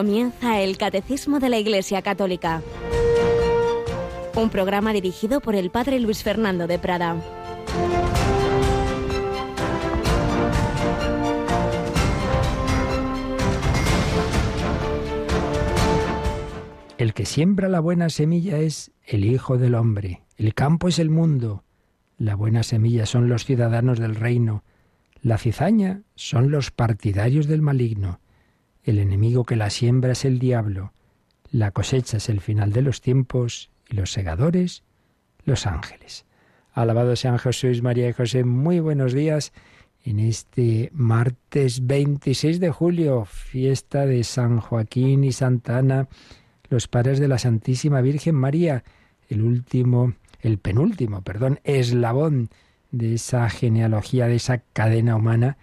Comienza el Catecismo de la Iglesia Católica. Un programa dirigido por el Padre Luis Fernando de Prada. El que siembra la buena semilla es el Hijo del Hombre. El campo es el mundo. La buena semilla son los ciudadanos del reino. La cizaña son los partidarios del maligno. El enemigo que la siembra es el diablo. La cosecha es el final de los tiempos y los segadores, los ángeles. Alabado sean Jesús, María y José. Muy buenos días en este martes 26 de julio, fiesta de San Joaquín y Santa Ana, los padres de la Santísima Virgen María, el último, el penúltimo, perdón, eslabón de esa genealogía, de esa cadena humana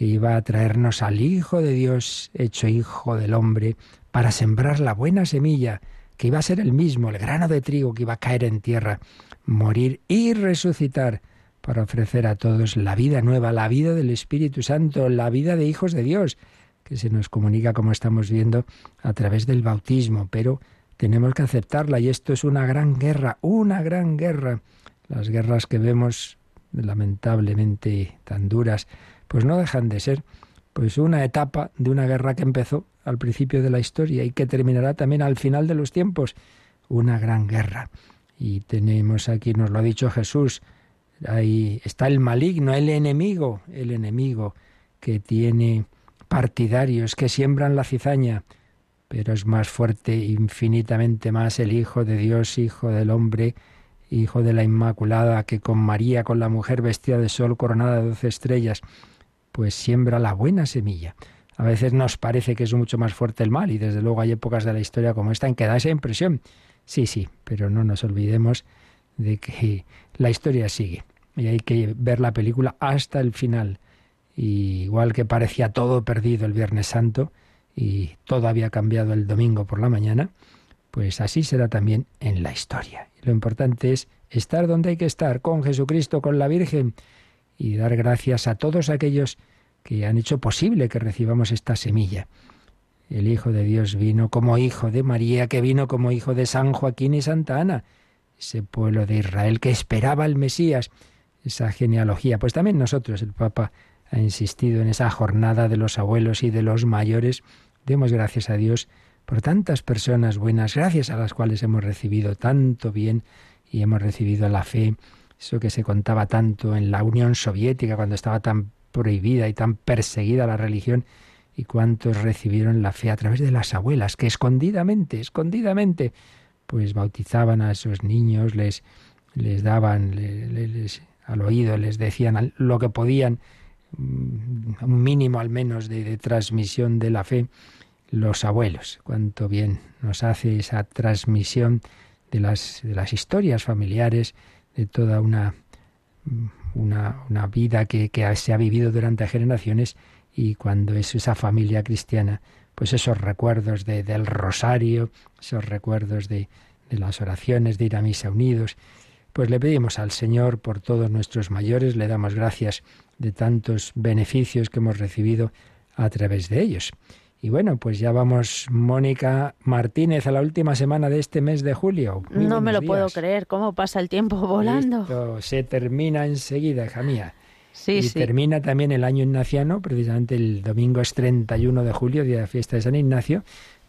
que iba a traernos al Hijo de Dios, hecho Hijo del hombre, para sembrar la buena semilla, que iba a ser el mismo, el grano de trigo que iba a caer en tierra, morir y resucitar, para ofrecer a todos la vida nueva, la vida del Espíritu Santo, la vida de hijos de Dios, que se nos comunica, como estamos viendo, a través del bautismo, pero tenemos que aceptarla y esto es una gran guerra, una gran guerra. Las guerras que vemos lamentablemente tan duras pues no dejan de ser pues una etapa de una guerra que empezó al principio de la historia y que terminará también al final de los tiempos, una gran guerra. Y tenemos aquí, nos lo ha dicho Jesús, ahí está el maligno, el enemigo, el enemigo que tiene partidarios que siembran la cizaña, pero es más fuerte, infinitamente más el Hijo de Dios, Hijo del hombre, Hijo de la Inmaculada, que con María, con la mujer vestida de sol, coronada de doce estrellas, pues siembra la buena semilla. A veces nos parece que es mucho más fuerte el mal y desde luego hay épocas de la historia como esta en que da esa impresión. Sí, sí, pero no nos olvidemos de que la historia sigue y hay que ver la película hasta el final. Y igual que parecía todo perdido el Viernes Santo y todo había cambiado el domingo por la mañana, pues así será también en la historia. Lo importante es estar donde hay que estar, con Jesucristo, con la Virgen, y dar gracias a todos aquellos que han hecho posible que recibamos esta semilla. El Hijo de Dios vino como hijo de María, que vino como hijo de San Joaquín y Santa Ana, ese pueblo de Israel que esperaba al Mesías, esa genealogía. Pues también nosotros, el Papa ha insistido en esa jornada de los abuelos y de los mayores. Demos gracias a Dios por tantas personas buenas, gracias a las cuales hemos recibido tanto bien y hemos recibido la fe eso que se contaba tanto en la Unión Soviética cuando estaba tan prohibida y tan perseguida la religión, y cuántos recibieron la fe a través de las abuelas, que escondidamente, escondidamente, pues bautizaban a esos niños, les, les daban les, al oído, les decían lo que podían, mm, un mínimo al menos de, transmisión de la fe, los abuelos. Cuánto bien nos hace esa transmisión de las, de las historias familiares, de toda una, una, vida que, se ha vivido durante generaciones y cuando es esa familia cristiana, pues esos recuerdos de, del rosario, esos recuerdos de, de las oraciones, de ir a misa unidos, pues le pedimos al Señor por todos nuestros mayores, le damos gracias de tantos beneficios que hemos recibido a través de ellos. Y bueno, pues ya vamos, Mónica Martínez, a la última semana de este mes de julio. no me lo puedo creer, cómo pasa el tiempo volando. se termina enseguida, hija mía. Sí, y termina también el año ignaciano, precisamente el domingo es 31 de julio, día de fiesta de San Ignacio.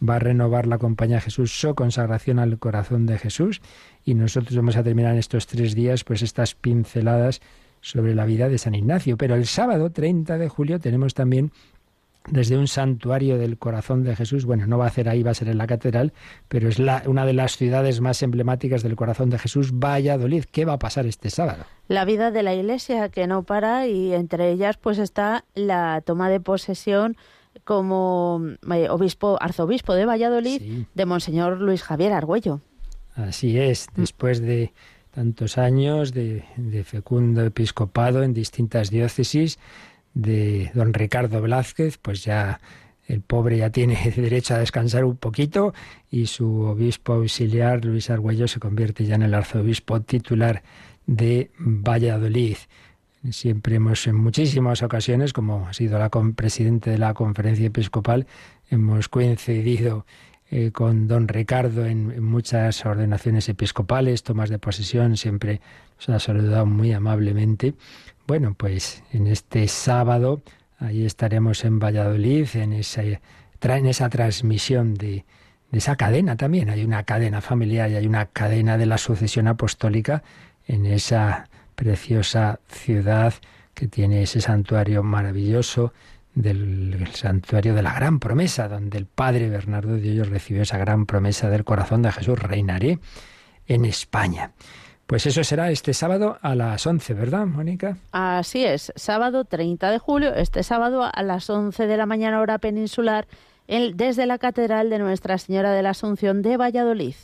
Va a renovar la compañía Jesús su consagración al corazón de Jesús. Y nosotros vamos a terminar en estos tres días, pues estas pinceladas sobre la vida de San Ignacio. Pero el sábado 30 de julio tenemos también desde un santuario del corazón de Jesús. Bueno, no va a ser ahí, va a ser en la catedral, pero es la, una de las ciudades más emblemáticas del corazón de Jesús, Valladolid. ¿Qué va a pasar este sábado? La vida de la Iglesia que no para y entre ellas pues está la toma de posesión como eh, obispo, arzobispo de Valladolid de Monseñor Luis Javier Argüello. Así es, mm. después de tantos años de fecundo episcopado en distintas diócesis, de don Ricardo Velázquez, pues ya el pobre ya tiene derecho a descansar un poquito y su obispo auxiliar, Luis Argüello, se convierte ya en el arzobispo titular de Valladolid. Siempre hemos, en muchísimas ocasiones, como ha sido la presidente de la conferencia episcopal, hemos coincidido eh, con don Ricardo en, muchas ordenaciones episcopales, tomas de posesión, siempre nos ha saludado muy amablemente. Bueno, pues en este sábado, ahí estaremos en Valladolid, en esa, en esa transmisión de, de esa cadena también. Hay una cadena familiar y hay una cadena de la sucesión apostólica en esa preciosa ciudad que tiene ese santuario maravilloso del santuario de la gran promesa, donde el padre Bernardo de recibió esa gran promesa del corazón de Jesús, reinaré en España. Pues eso será este sábado a las 11, ¿verdad, Mónica? Así es, sábado 30 de julio, este sábado a las 11 de la mañana hora peninsular, desde la Catedral de Nuestra Señora de la Asunción de Valladolid.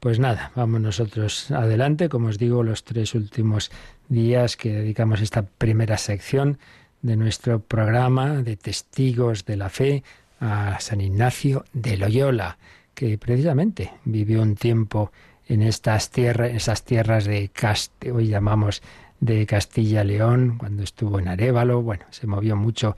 Pues nada, vamos nosotros adelante, como os digo, los tres últimos días que dedicamos esta primera sección de nuestro programa de testigos de la fe a San Ignacio de Loyola, que precisamente vivió un tiempo en estas tierras, esas tierras de Castilla, hoy llamamos de Castilla-León, cuando estuvo en Arevalo, bueno, se movió mucho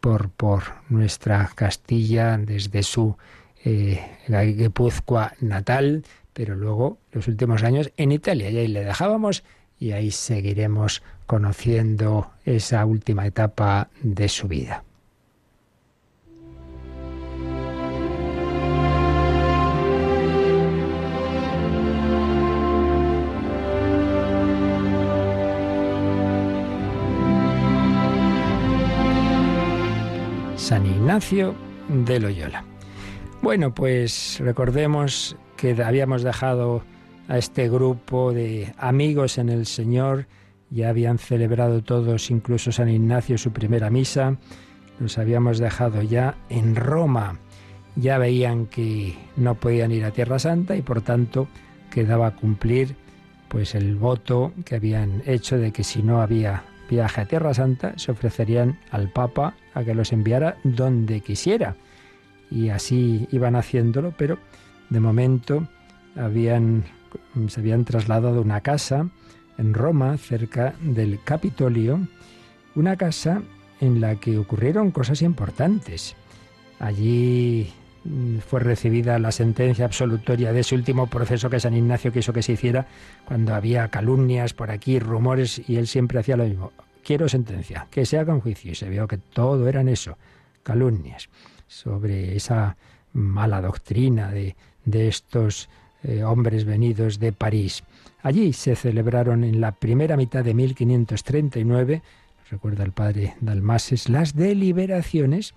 por, por nuestra Castilla desde su eh, Guipúzcoa natal, pero luego los últimos años en Italia, y ahí le dejábamos y ahí seguiremos conociendo esa última etapa de su vida. San Ignacio de Loyola. Bueno, pues recordemos que habíamos dejado a este grupo de amigos en el Señor ya habían celebrado todos, incluso San Ignacio, su primera misa. Los habíamos dejado ya en Roma. Ya veían que no podían ir a Tierra Santa y por tanto quedaba cumplir pues el voto que habían hecho de que si no había viaje a Tierra Santa se ofrecerían al Papa a que los enviara donde quisiera. Y así iban haciéndolo, pero de momento habían, se habían trasladado a una casa en Roma, cerca del Capitolio, una casa en la que ocurrieron cosas importantes. Allí fue recibida la sentencia absolutoria de ese último proceso que San Ignacio quiso que se hiciera cuando había calumnias por aquí, rumores, y él siempre hacía lo mismo. Quiero sentencia, que se haga un juicio. Y se vio que todo eran eso, calumnias, sobre esa mala doctrina de, de estos eh, hombres venidos de París. Allí se celebraron en la primera mitad de 1539, recuerda el padre Dalmases, las deliberaciones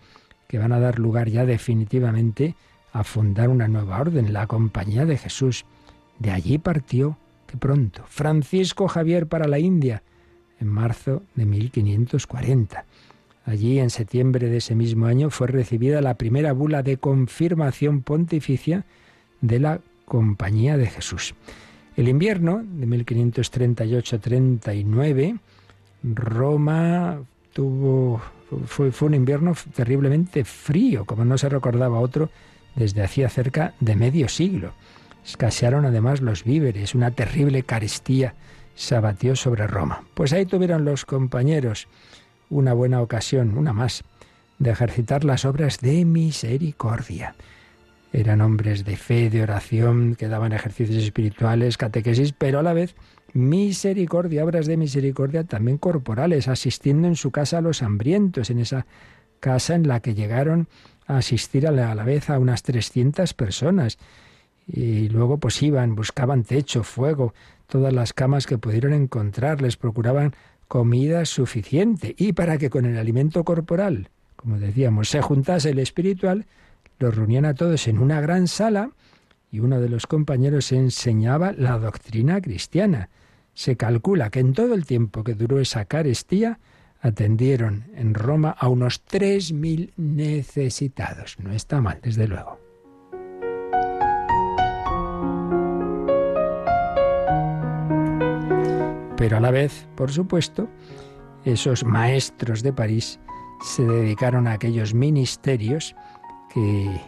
que van a dar lugar ya definitivamente a fundar una nueva orden, la Compañía de Jesús. De allí partió, que pronto, Francisco Javier para la India, en marzo de 1540. Allí, en septiembre de ese mismo año, fue recibida la primera bula de confirmación pontificia de la Compañía de Jesús. El invierno de 1538-39, Roma tuvo fue, un invierno terriblemente frío, como no se recordaba otro desde hacía cerca de medio siglo. Escasearon además los víveres, una terrible carestía se abatió sobre Roma. Pues ahí tuvieron los compañeros una buena ocasión, una más, de ejercitar las obras de misericordia. Eran hombres de fe, de oración, que daban ejercicios espirituales, catequesis, pero a la vez misericordia, obras de misericordia también corporales, asistiendo en su casa a los hambrientos, en esa casa en la que llegaron a asistir a la, vez a unas 300 personas. Y luego pues iban, buscaban techo, fuego, todas las camas que pudieron encontrar, les procuraban comida suficiente y para que con el alimento corporal, como decíamos, se juntase el espiritual, los reunían a todos en una gran sala y uno de los compañeros enseñaba la doctrina cristiana. Se calcula que en todo el tiempo que duró esa carestía, atendieron en Roma a unos 3.000 necesitados. No está mal, desde luego. Pero a la vez, por supuesto, esos maestros de París se dedicaron a aquellos ministerios que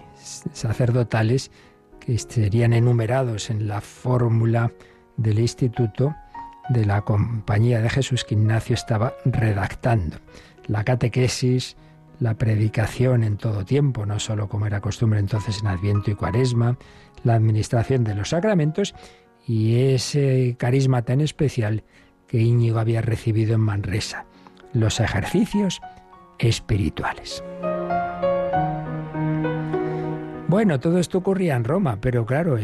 sacerdotales que serían enumerados en la fórmula del instituto de la Compañía de Jesús que Ignacio estaba redactando. La catequesis, la predicación en todo tiempo, no solo como era costumbre entonces en Adviento y Cuaresma, la administración de los sacramentos y ese carisma tan especial que Íñigo había recibido en Manresa, los ejercicios espirituales. Bueno, todo esto ocurría en Roma, pero claro,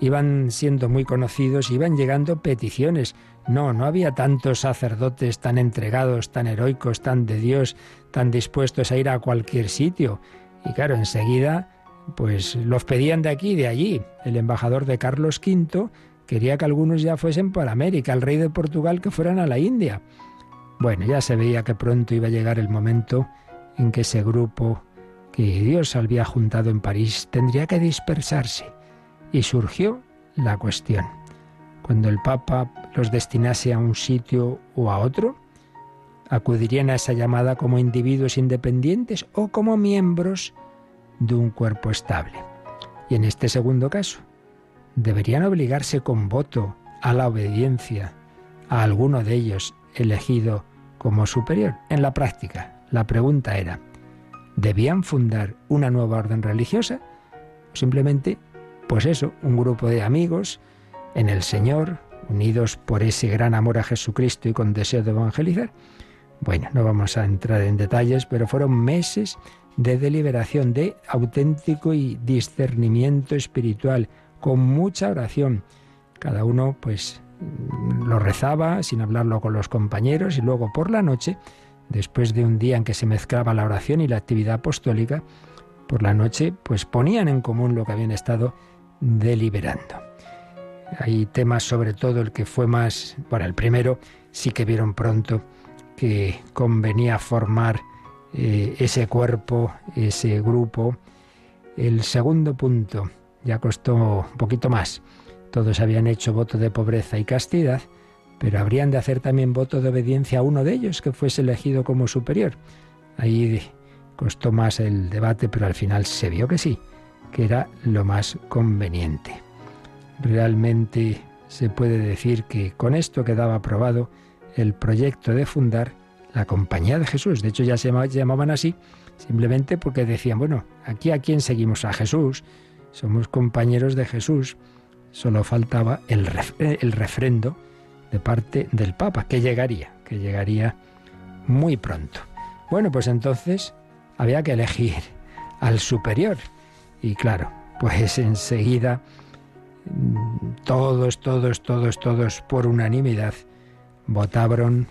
iban siendo muy conocidos, iban llegando peticiones. No, no había tantos sacerdotes tan entregados, tan heroicos, tan de Dios, tan dispuestos a ir a cualquier sitio. Y claro, enseguida, pues los pedían de aquí y de allí. El embajador de Carlos V quería que algunos ya fuesen para América, el rey de Portugal que fueran a la India. Bueno, ya se veía que pronto iba a llegar el momento en que ese grupo que Dios había juntado en París tendría que dispersarse. Y surgió la cuestión. Cuando el Papa los destinase a un sitio o a otro, acudirían a esa llamada como individuos independientes o como miembros de un cuerpo estable. Y en este segundo caso, deberían obligarse con voto a la obediencia a alguno de ellos elegido como superior. En la práctica, la pregunta era, ¿debían fundar una nueva orden religiosa? O simplemente, pues eso, un grupo de amigos en el Señor, unidos por ese gran amor a Jesucristo y con deseo de evangelizar. Bueno, no vamos a entrar en detalles, pero fueron meses de deliberación, de auténtico y discernimiento espiritual, con mucha oración. Cada uno, pues, lo rezaba sin hablarlo con los compañeros y luego por la noche, después de un día en que se mezclaba la oración y la actividad apostólica, por la noche pues ponían en común lo que habían estado deliberando. Hay temas sobre todo el que fue más, bueno, el primero sí que vieron pronto que convenía formar eh, ese cuerpo, ese grupo. El segundo punto ya costó un poquito más, todos habían hecho voto de pobreza y castidad, pero habrían de hacer también voto de obediencia a uno de ellos que fuese elegido como superior. Ahí costó más el debate, pero al final se vio que sí, que era lo más conveniente. Realmente se puede decir que con esto quedaba aprobado el proyecto de fundar la Compañía de Jesús. De hecho, ya se llamaban así simplemente porque decían, bueno, aquí a quién seguimos, a Jesús, somos compañeros de Jesús. Solo faltaba el, el refrendo de parte del Papa, que llegaría, que llegaría muy pronto. Bueno, pues entonces había que elegir al superior. Y claro, pues enseguida todos, todos, todos, todos por unanimidad votaron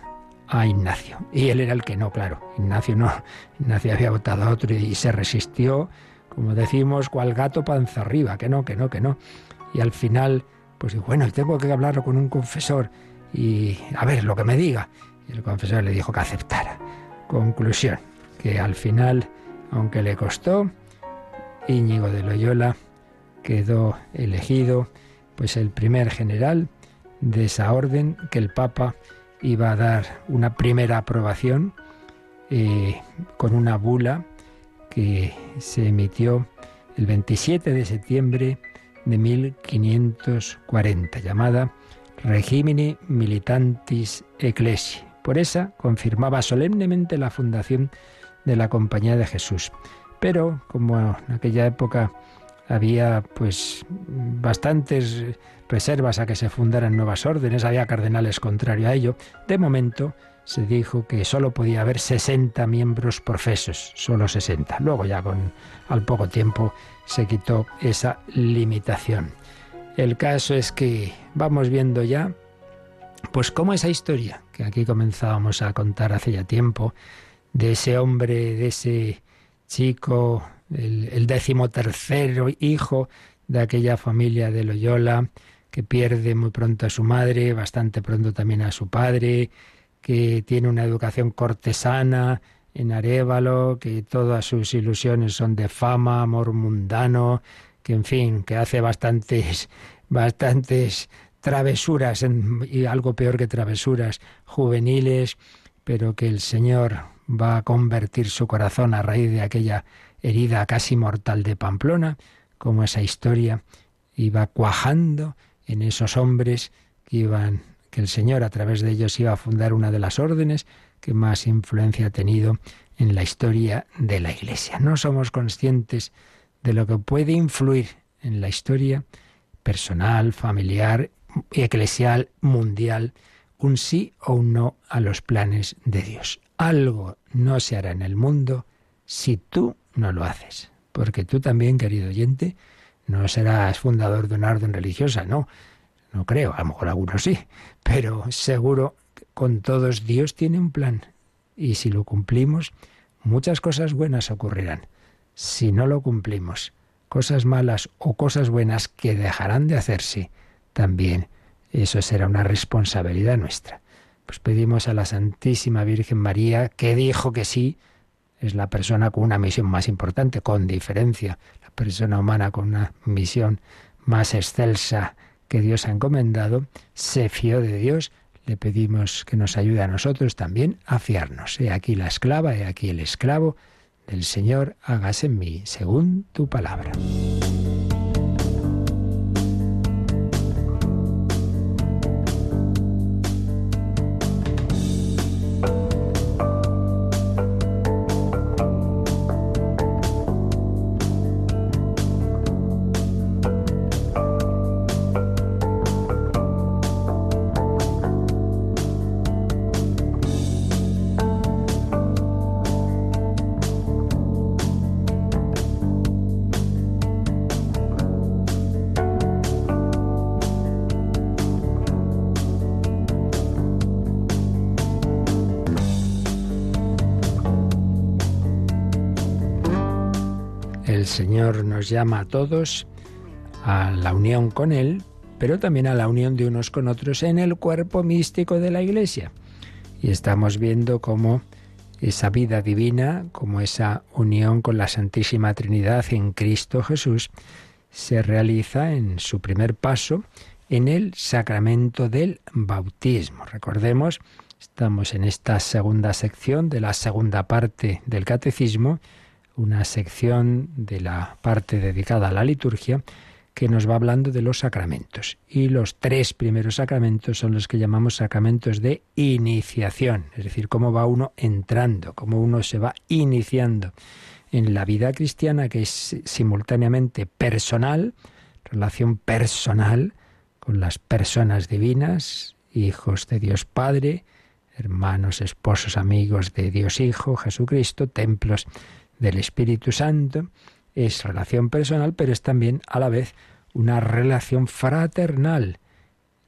a Ignacio. Y él era el que no, claro. Ignacio no. Ignacio había votado a otro y se resistió, como decimos, cual gato panza arriba, que no, que no, que no. Y al final, pues dijo, bueno, tengo que hablarlo con un confesor y a ver lo que me diga. Y el confesor le dijo que aceptara. Conclusión, que al final, aunque le costó, Íñigo de Loyola quedó elegido pues el primer general de esa orden que el Papa iba a dar una primera aprobación eh, con una bula que se emitió el 27 de septiembre de 1540, llamada Regimini Militantis Ecclesiae. Por esa confirmaba solemnemente la fundación de la Compañía de Jesús. Pero como en aquella época había pues bastantes reservas a que se fundaran nuevas órdenes, había cardenales contrario a ello, de momento se dijo que solo podía haber 60 miembros profesos, solo 60. Luego ya con al poco tiempo se quitó esa limitación. El caso es que vamos viendo ya, pues cómo esa historia que aquí comenzábamos a contar hace ya tiempo, de ese hombre, de ese chico, el, el decimotercero hijo de aquella familia de Loyola, que pierde muy pronto a su madre, bastante pronto también a su padre, que tiene una educación cortesana, en Arevalo, que todas sus ilusiones son de fama, amor mundano, que en fin, que hace bastantes, bastantes travesuras, y algo peor que travesuras juveniles, pero que el Señor va a convertir su corazón a raíz de aquella herida casi mortal de Pamplona, como esa historia iba cuajando en esos hombres que iban, que el Señor a través de ellos iba a fundar una de las órdenes que más influencia ha tenido en la historia de la Iglesia. No somos conscientes de lo que puede influir en la historia personal, familiar, eclesial, mundial, un sí o un no a los planes de Dios. Algo no se hará en el mundo si tú no lo haces. Porque tú también, querido oyente, no serás fundador de una orden religiosa, no. No creo, a lo mejor algunos sí, pero seguro con todos Dios tiene un plan. Y si lo cumplimos, muchas cosas buenas ocurrirán. Si no lo cumplimos, cosas malas o cosas buenas que dejarán de hacerse, también eso será una responsabilidad nuestra. Pues pedimos a la Santísima Virgen María, que dijo que sí, es la persona con una misión más importante, con diferencia, la persona humana con una misión más excelsa que Dios ha encomendado, se fió de Dios, le pedimos que nos ayude a nosotros también a fiarnos. He aquí la esclava, he aquí el esclavo del Señor, hágase en mí según tu palabra. Llama a todos a la unión con Él, pero también a la unión de unos con otros en el cuerpo místico de la Iglesia. Y estamos viendo cómo esa vida divina, como esa unión con la Santísima Trinidad en Cristo Jesús, se realiza en su primer paso en el sacramento del bautismo. Recordemos, estamos en esta segunda sección de la segunda parte del catecismo, una sección de la parte dedicada a la liturgia que nos va hablando de los sacramentos. Y los tres primeros sacramentos son los que llamamos sacramentos de iniciación, es decir, cómo va uno entrando, cómo uno se va iniciando en la vida cristiana que es simultáneamente personal, relación personal con las personas divinas, hijos de Dios Padre, hermanos, esposos, amigos de Dios Hijo, Jesucristo, templos del Espíritu Santo, es relación personal, pero es también a la vez una relación fraternal.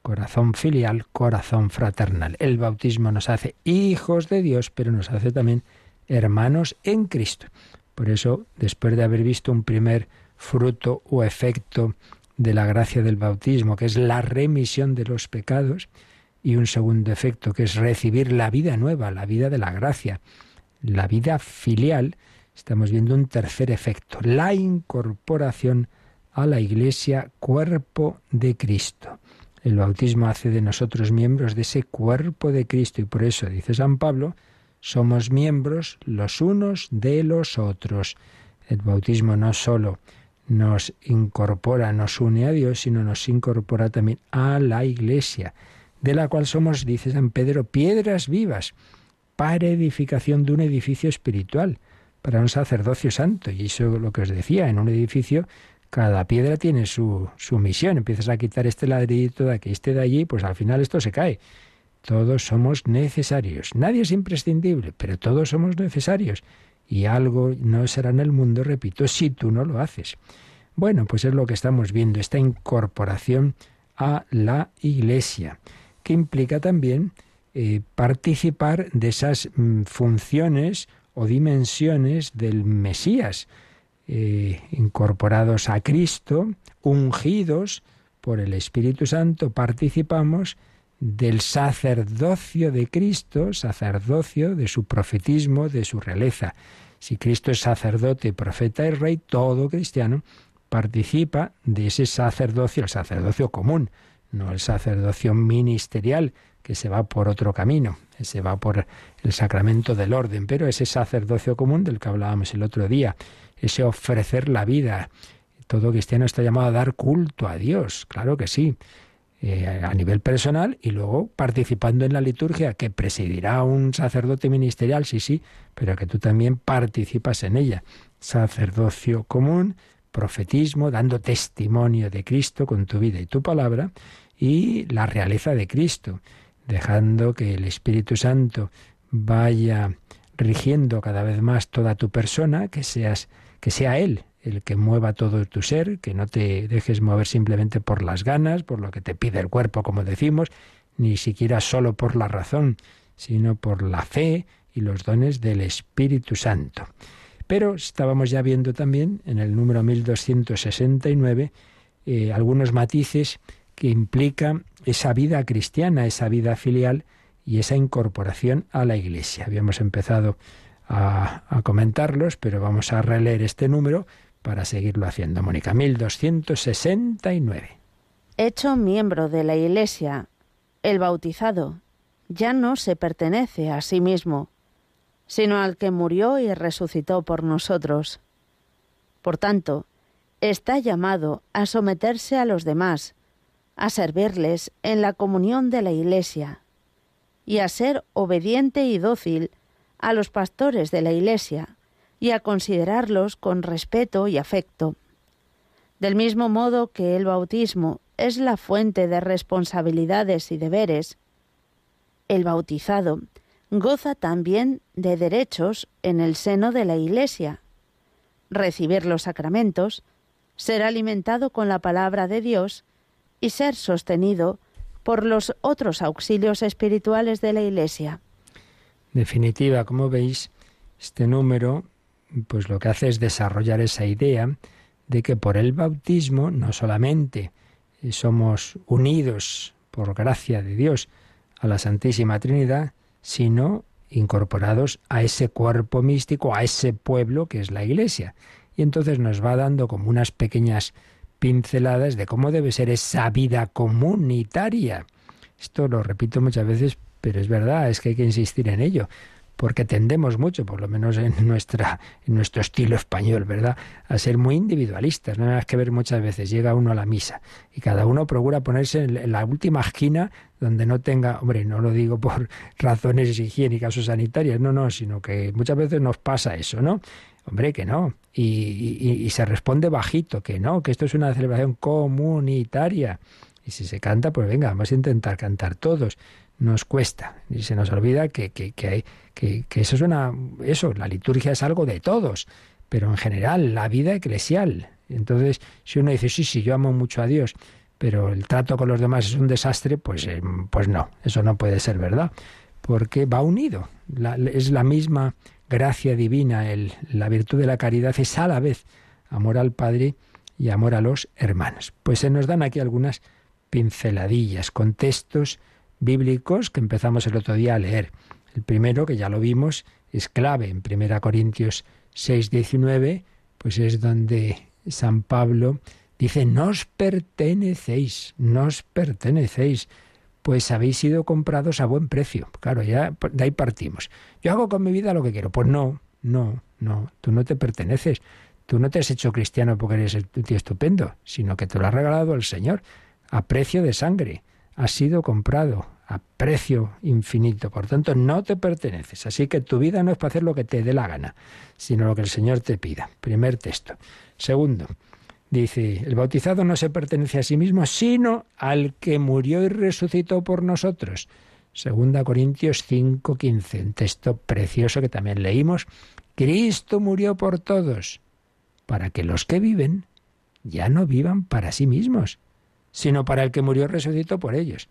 Corazón filial, corazón fraternal. El bautismo nos hace hijos de Dios, pero nos hace también hermanos en Cristo. Por eso, después de haber visto un primer fruto o efecto de la gracia del bautismo, que es la remisión de los pecados, y un segundo efecto, que es recibir la vida nueva, la vida de la gracia, la vida filial, estamos viendo un tercer efecto, la incorporación a la Iglesia cuerpo de Cristo. El bautismo hace de nosotros miembros de ese cuerpo de Cristo y por eso, dice San Pablo, somos miembros los unos de los otros. El bautismo no solo nos incorpora, nos une a Dios, sino nos incorpora también a la Iglesia, de la cual somos, dice San Pedro, piedras vivas para edificación de un edificio espiritual para un sacerdocio santo. Y eso es lo que os decía, en un edificio cada piedra tiene su, su misión. Empiezas a quitar este ladrillito de aquí, este de allí, pues al final esto se cae. Todos somos necesarios. Nadie es imprescindible, pero todos somos necesarios. Y algo no será en el mundo, repito, si tú no lo haces. Bueno, pues es lo que estamos viendo, esta incorporación a la Iglesia, que implica también eh, participar de esas mm, funciones o dimensiones del Mesías, eh, incorporados a Cristo, ungidos por el Espíritu Santo, participamos del sacerdocio de Cristo, sacerdocio de su profetismo, de su realeza. Si Cristo es sacerdote, profeta y rey, todo cristiano participa de ese sacerdocio, el sacerdocio común, no el sacerdocio ministerial, que se va por otro camino, se va por el sacramento del orden, pero ese sacerdocio común del que hablábamos el otro día, ese ofrecer la vida. Todo cristiano está llamado a dar culto a Dios, claro que sí. eh, a nivel personal y luego participando en la liturgia que presidirá un sacerdote ministerial, sí, sí, pero que tú también participas en ella. Sacerdocio común, profetismo, dando testimonio de Cristo con tu vida y tu palabra y la realeza de Cristo, dejando que el Espíritu Santo vaya rigiendo cada vez más toda tu persona, que seas que sea él el que mueva todo tu ser, que no te dejes mover simplemente por las ganas, por lo que te pide el cuerpo, como decimos, ni siquiera solo por la razón, sino por la fe y los dones del Espíritu Santo. Pero estábamos ya viendo también en el número 1269 eh, algunos matices que implican esa vida cristiana, esa vida filial y esa incorporación a la Iglesia. Habíamos empezado a, a comentarlos, pero vamos a releer este número para seguirlo haciendo. Mónica, 1269. Hecho miembro de la Iglesia, el bautizado ya no se pertenece a sí mismo, sino al que murió y resucitó por nosotros. Por tanto, está llamado a someterse a los demás, a servirles en la comunión de la Iglesia, y a ser obediente y dócil a los pastores de la Iglesia, y a considerarlos con respeto y afecto. Del mismo modo que el bautismo es la fuente de responsabilidades y deberes, el bautizado goza también de derechos en el seno de la Iglesia, recibir los sacramentos, ser alimentado con la palabra de Dios y ser sostenido por los otros auxilios espirituales de la Iglesia. Definitiva, como veis, este número pues lo que hace es desarrollar esa idea de que por el bautismo no solamente somos unidos por gracia de Dios a la Santísima Trinidad, sino incorporados a ese cuerpo místico, a ese pueblo que es la Iglesia. Y entonces nos va dando como unas pequeñas pinceladas de cómo debe ser esa vida comunitaria. Esto lo repito muchas veces, pero es verdad, es que hay que insistir en ello porque tendemos mucho, por lo menos en, nuestra, en nuestro estilo español, ¿verdad?, a ser muy individualistas. No hay que ver muchas veces, llega uno a la misa y cada uno procura ponerse en, la última esquina donde no tenga, hombre, no lo digo por razones higiénicas o sanitarias, no, no, sino que muchas veces nos pasa eso, ¿no? Hombre, que no. Y, se responde bajito, que no, que esto es una celebración comunitaria. Y si se canta, pues venga, vamos a intentar cantar todos. Nos cuesta. Y se nos olvida que, que, que hay que, eso es una, eso, la liturgia es algo de todos, pero en general, la vida eclesial. Entonces, si uno dice, sí, sí, yo amo mucho a Dios, pero el trato con los demás es un desastre, pues, eh, pues no, eso no puede ser verdad, porque va unido. es la misma gracia divina, el, la virtud de la caridad es a la vez amor al Padre y amor a los hermanos. Pues se nos dan aquí algunas pinceladillas, contextos bíblicos que empezamos el otro día a leer. El primero, que ya lo vimos, es clave. En 1 Corintios 6, 19, pues es donde San Pablo dice, nos pertenecéis, nos pertenecéis, pues habéis sido comprados a buen precio. Claro, ya de ahí partimos. Yo hago con mi vida lo que quiero. Pues no, no, no, tú no te perteneces. Tú no te has hecho cristiano porque eres el tío estupendo, sino que te lo ha regalado el Señor a precio de sangre. Has sido comprado a precio infinito. Por tanto, no te perteneces. Así que tu vida no es para hacer lo que te dé la gana, sino lo que el Señor te pida. Primer texto. Segundo, dice, el bautizado no se pertenece a sí mismo, sino al que murió y resucitó por nosotros. Segunda Corintios 5:15, un texto precioso que también leímos. Cristo murió por todos, para que los que viven ya no vivan para sí mismos, sino para el que murió y resucitó por ellos.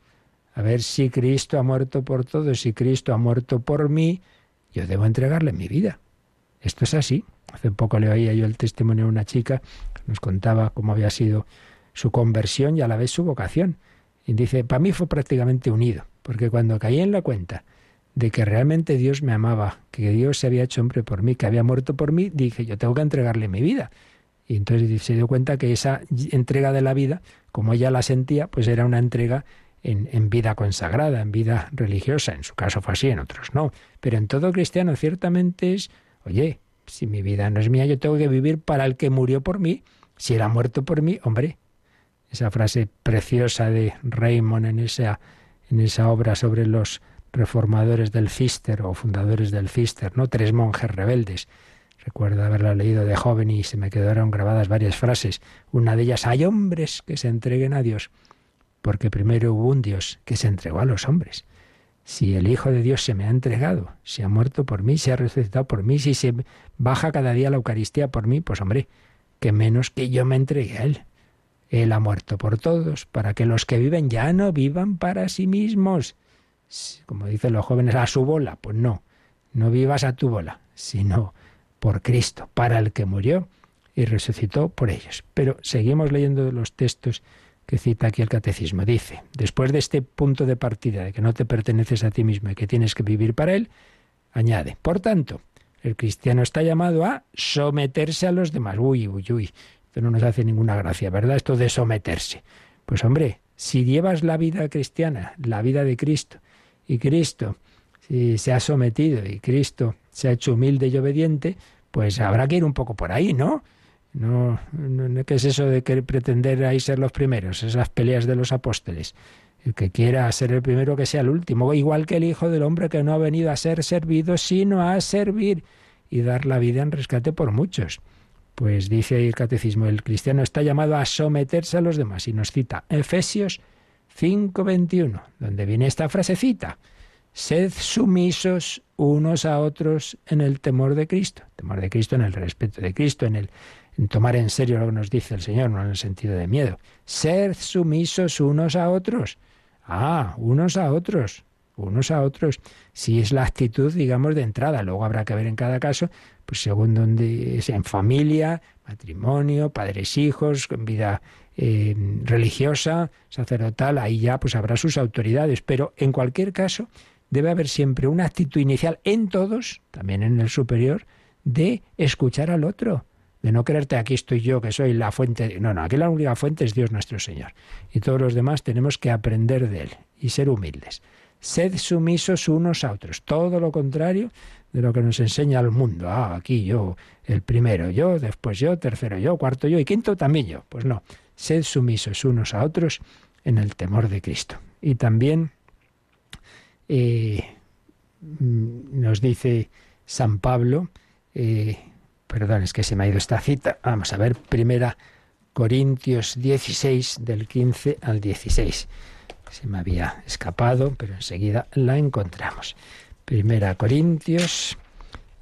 A ver si Cristo ha muerto por todos, si Cristo ha muerto por mí, yo debo entregarle mi vida. Esto es así. Hace poco le oía yo el testimonio de una chica nos contaba cómo había sido su conversión y a la vez su vocación. Y dice, para mí fue prácticamente unido, porque cuando caí en la cuenta de que realmente Dios me amaba, que Dios se había hecho hombre por mí, que había muerto por mí, dije, yo tengo que entregarle mi vida. Y entonces se dio cuenta que esa entrega de la vida, como ella la sentía, pues era una entrega en, vida consagrada, en vida religiosa. En su caso fue así, en otros no. Pero en todo cristiano ciertamente es, oye, si mi vida no es mía, yo tengo que vivir para el que murió por mí. Si era muerto por mí, hombre, esa frase preciosa de Raymond en esa, en esa obra sobre los reformadores del Cister o fundadores del Cister, ¿no? Tres monjes rebeldes. Recuerdo haberla leído de joven y se me quedaron grabadas varias frases. Una de ellas, hay hombres que se entreguen a Dios, porque primero hubo un Dios que se entregó a los hombres. Si el Hijo de Dios se me ha entregado, se ha muerto por mí, se ha resucitado por mí, si se baja cada día la Eucaristía por mí, pues hombre, que menos que yo me entregue a Él. Él ha muerto por todos, para que los que viven ya no vivan para sí mismos. Como dicen los jóvenes, a su bola. Pues no, no vivas a tu bola, sino por Cristo, para el que murió y resucitó por ellos. Pero seguimos leyendo los textos que cita aquí el catecismo. Dice, después de este punto de partida de que no te perteneces a ti mismo y que tienes que vivir para él, añade, por tanto, el cristiano está llamado a someterse a los demás. Uy, uy, uy, esto no nos hace ninguna gracia, ¿verdad? Esto de someterse. Pues hombre, si llevas la vida cristiana, la vida de Cristo, y Cristo si se ha sometido y Cristo se ha hecho humilde y obediente, pues habrá que ir un poco por ahí, ¿no? No, no, ¿qué es eso de querer pretender ahí ser los primeros? Esas peleas de los apóstoles. El que quiera ser el primero, que sea el último. Igual que el Hijo del Hombre que no ha venido a ser servido, sino a servir y dar la vida en rescate por muchos. Pues dice ahí el catecismo, el cristiano está llamado a someterse a los demás y nos cita Efesios 5:21, donde viene esta frasecita. Sed sumisos unos a otros en el temor de Cristo. Temor de Cristo en el respeto de Cristo, en el en tomar en serio lo que nos dice el Señor, no en el sentido de miedo. Ser sumisos unos a otros. Ah, unos a otros, unos a otros. Si es la actitud, digamos, de entrada. Luego habrá que ver en cada caso, pues según donde es en familia, matrimonio, padres, hijos, vida eh, religiosa, sacerdotal, ahí ya pues habrá sus autoridades. Pero en cualquier caso, debe haber siempre una actitud inicial en todos, también en el superior, de escuchar al otro de no creerte aquí estoy yo, que soy la fuente. No, no, aquí la única fuente es Dios nuestro Señor. Y todos los demás tenemos que aprender de Él y ser humildes. Sed sumisos unos a otros. Todo lo contrario de lo que nos enseña el mundo. Ah, aquí yo, el primero yo, después yo, tercero yo, cuarto yo y quinto también yo. Pues no, sed sumisos unos a otros en el temor de Cristo. Y también eh, mm, nos dice San Pablo, eh, Perdón, es que se me ha ido esta cita. Vamos a ver, primera Corintios 16, del 15 al 16. Se me había escapado, pero enseguida la encontramos. Primera Corintios,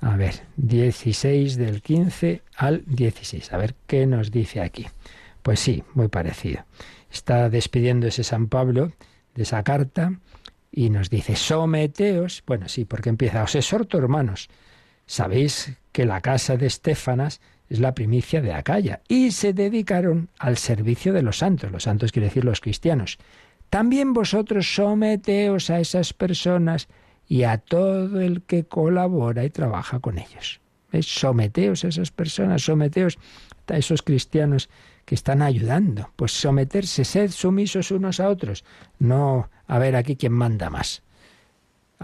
a ver, 16 del 15 al 16. A ver qué nos dice aquí. Pues sí, muy parecido. Está despidiéndose San Pablo de esa carta y nos dice, someteos, bueno, sí, porque empieza, os exhorto, hermanos, Sabéis que la casa de Estefanas es la primicia de Acaya y se dedicaron al servicio de los santos. Los santos quiere decir los cristianos. También vosotros someteos a esas personas y a todo el que colabora y trabaja con ellos. Someteos a esas personas, someteos a esos cristianos que están ayudando. Pues someterse, sed sumisos unos a otros. No a ver aquí quién manda más.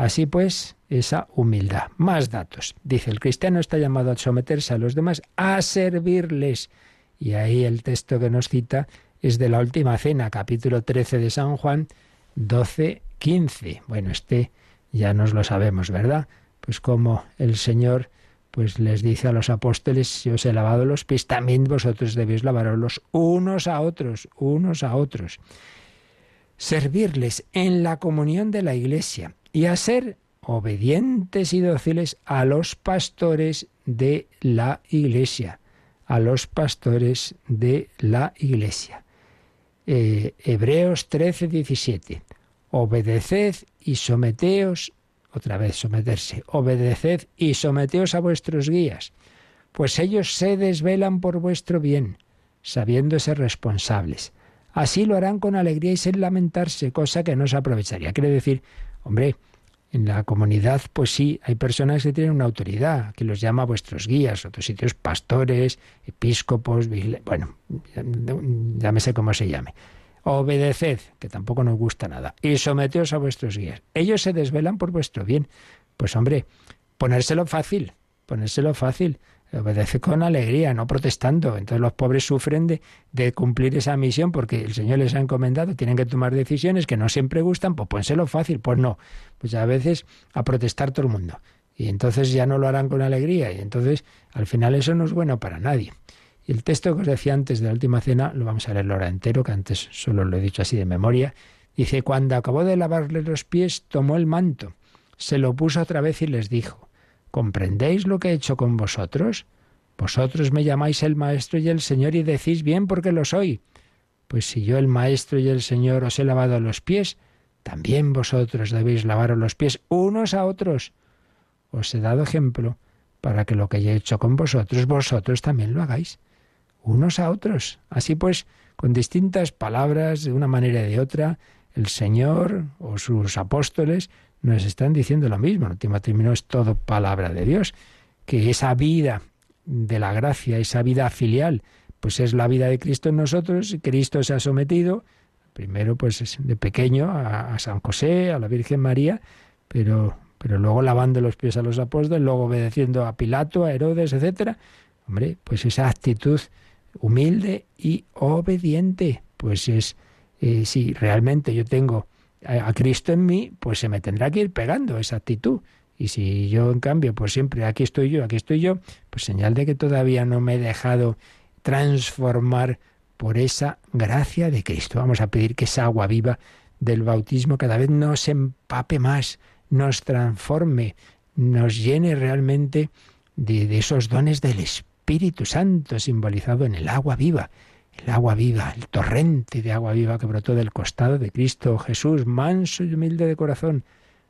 Así pues, esa humildad. Más datos. Dice, el cristiano está llamado a someterse a los demás, a servirles. Y ahí el texto que nos cita es de la última cena, capítulo 13 de San Juan, 12, 15. Bueno, este ya nos lo sabemos, ¿verdad? Pues como el Señor pues les dice a los apóstoles, si os he lavado los pies, también vosotros debéis lavaros los unos a otros, unos a otros. Servirles en la comunión de la iglesia y a ser obedientes y dóciles a los pastores de la iglesia, a los pastores de la iglesia. Eh, Hebreos 13, 17. Obedeced y someteos, otra vez someterse, obedeced y someteos a vuestros guías, pues ellos se desvelan por vuestro bien, sabiéndose responsables. Así lo harán con alegría y sin lamentarse, cosa que no se aprovecharía. Quiere decir Hombre, en la comunidad, pues sí, hay personas que tienen una autoridad, que los llama vuestros guías, otros sitios pastores, episcopos, bueno, llámese como se llame. Obedeced, que tampoco nos gusta nada, y someteos a vuestros guías. Ellos se desvelan por vuestro bien. Pues hombre, ponérselo fácil, ponérselo fácil. Obedece con alegría, no protestando. Entonces los pobres sufren de, cumplir esa misión porque el Señor les ha encomendado, tienen que tomar decisiones que no siempre gustan, pues pónselo fácil, pues no. Pues a veces a protestar todo el mundo. Y entonces ya no lo harán con alegría. Y entonces al final eso no es bueno para nadie. Y el texto que os decía antes de la última cena, lo vamos a leer ahora entero, que antes solo lo he dicho así de memoria. Dice, cuando acabó de lavarle los pies, tomó el manto, se lo puso otra vez y les dijo, ¿comprendéis lo que he hecho con vosotros? Vosotros me llamáis el Maestro y el Señor y decís bien porque lo soy. Pues si yo el Maestro y el Señor os he lavado los pies, también vosotros debéis lavaros los pies unos a otros. Os he dado ejemplo para que lo que he hecho con vosotros, vosotros también lo hagáis, unos a otros. Así pues, con distintas palabras, de una manera y de otra, el Señor o sus apóstoles nos están diciendo lo mismo. El último término es todo palabra de Dios, que esa vida de la gracia, esa vida filial, pues es la vida de Cristo en nosotros. Cristo se ha sometido, primero pues de pequeño, a, San José, a la Virgen María, pero, pero luego lavando los pies a los apóstoles, luego obedeciendo a Pilato, a Herodes, etcétera. Hombre, pues esa actitud humilde y obediente, pues es eh, si realmente yo tengo a, Cristo en mí, pues se me tendrá que ir pegando esa actitud. Y si yo, en cambio, pues siempre aquí estoy yo, aquí estoy yo, pues señal de que todavía no me he dejado transformar por esa gracia de Cristo. Vamos a pedir que esa agua viva del bautismo cada vez nos empape más, nos transforme, nos llene realmente de, esos dones del Espíritu Santo simbolizado en el agua viva el agua viva, el torrente de agua viva que brotó del costado de Cristo Jesús, manso y humilde de corazón,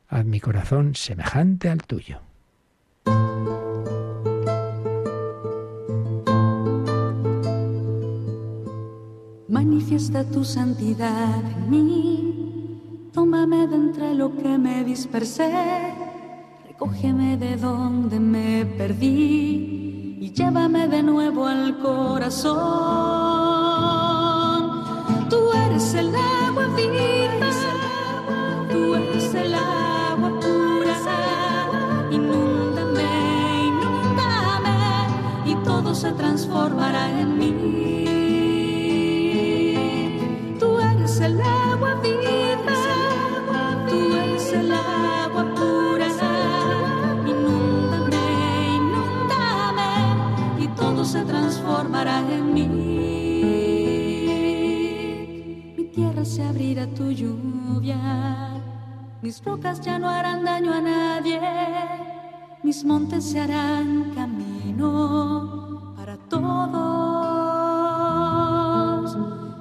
haz mi corazón semejante al tuyo. Manifiesta tu santidad en mí, tómame de entre lo que me dispersé, recógeme de donde me perdí y llévame de nuevo al corazón. Eres el agua viva, se abrirá tu lluvia. Mis rocas ya no harán daño a nadie, mis montes se harán camino para todos.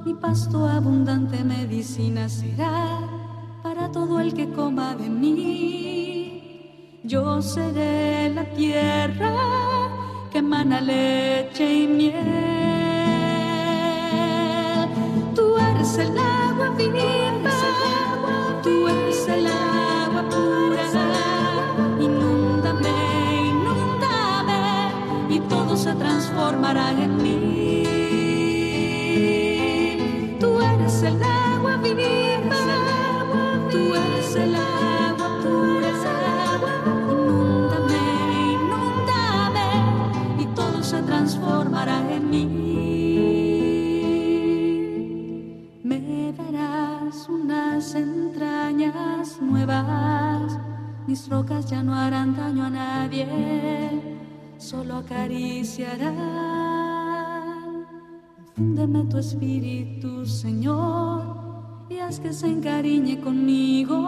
Mi pasto abundante medicina será para todo el que coma de mí. Yo seré la tierra que emana leche y miel. Tú eres el tú eres el agua pura. Inúndame, inúndame y todo se transformará en mí. Tú eres el agua viva, mis rocas ya no harán daño a nadie, solo acariciarán. Fúndeme tu espíritu, Señor, y haz que se encariñe conmigo,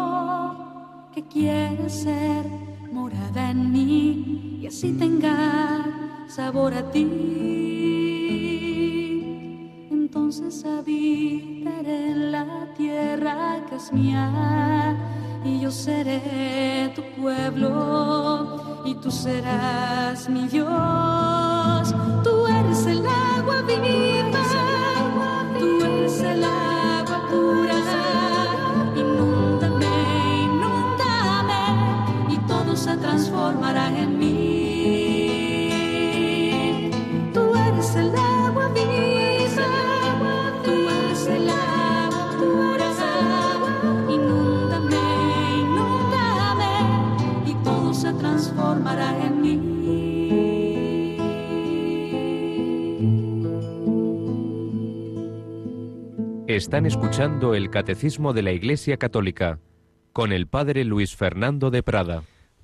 que quiere ser morada en mí y así tenga sabor a ti entonces habitaré en la tierra que es mía y yo seré tu pueblo y tú serás mi Dios. Están escuchando el Catecismo de la Iglesia Católica con el Padre Luis Fernando de Prada.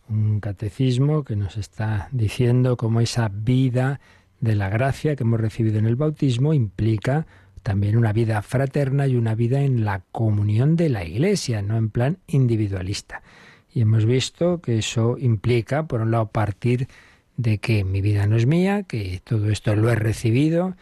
Un catecismo que nos está diciendo cómo esa vida de la gracia que hemos recibido en el bautismo implica también una vida fraterna y una vida en la comunión de la Iglesia, no en plan individualista. Y hemos visto que eso implica, por un lado, partir de que mi vida no es mía, que todo esto lo he recibido,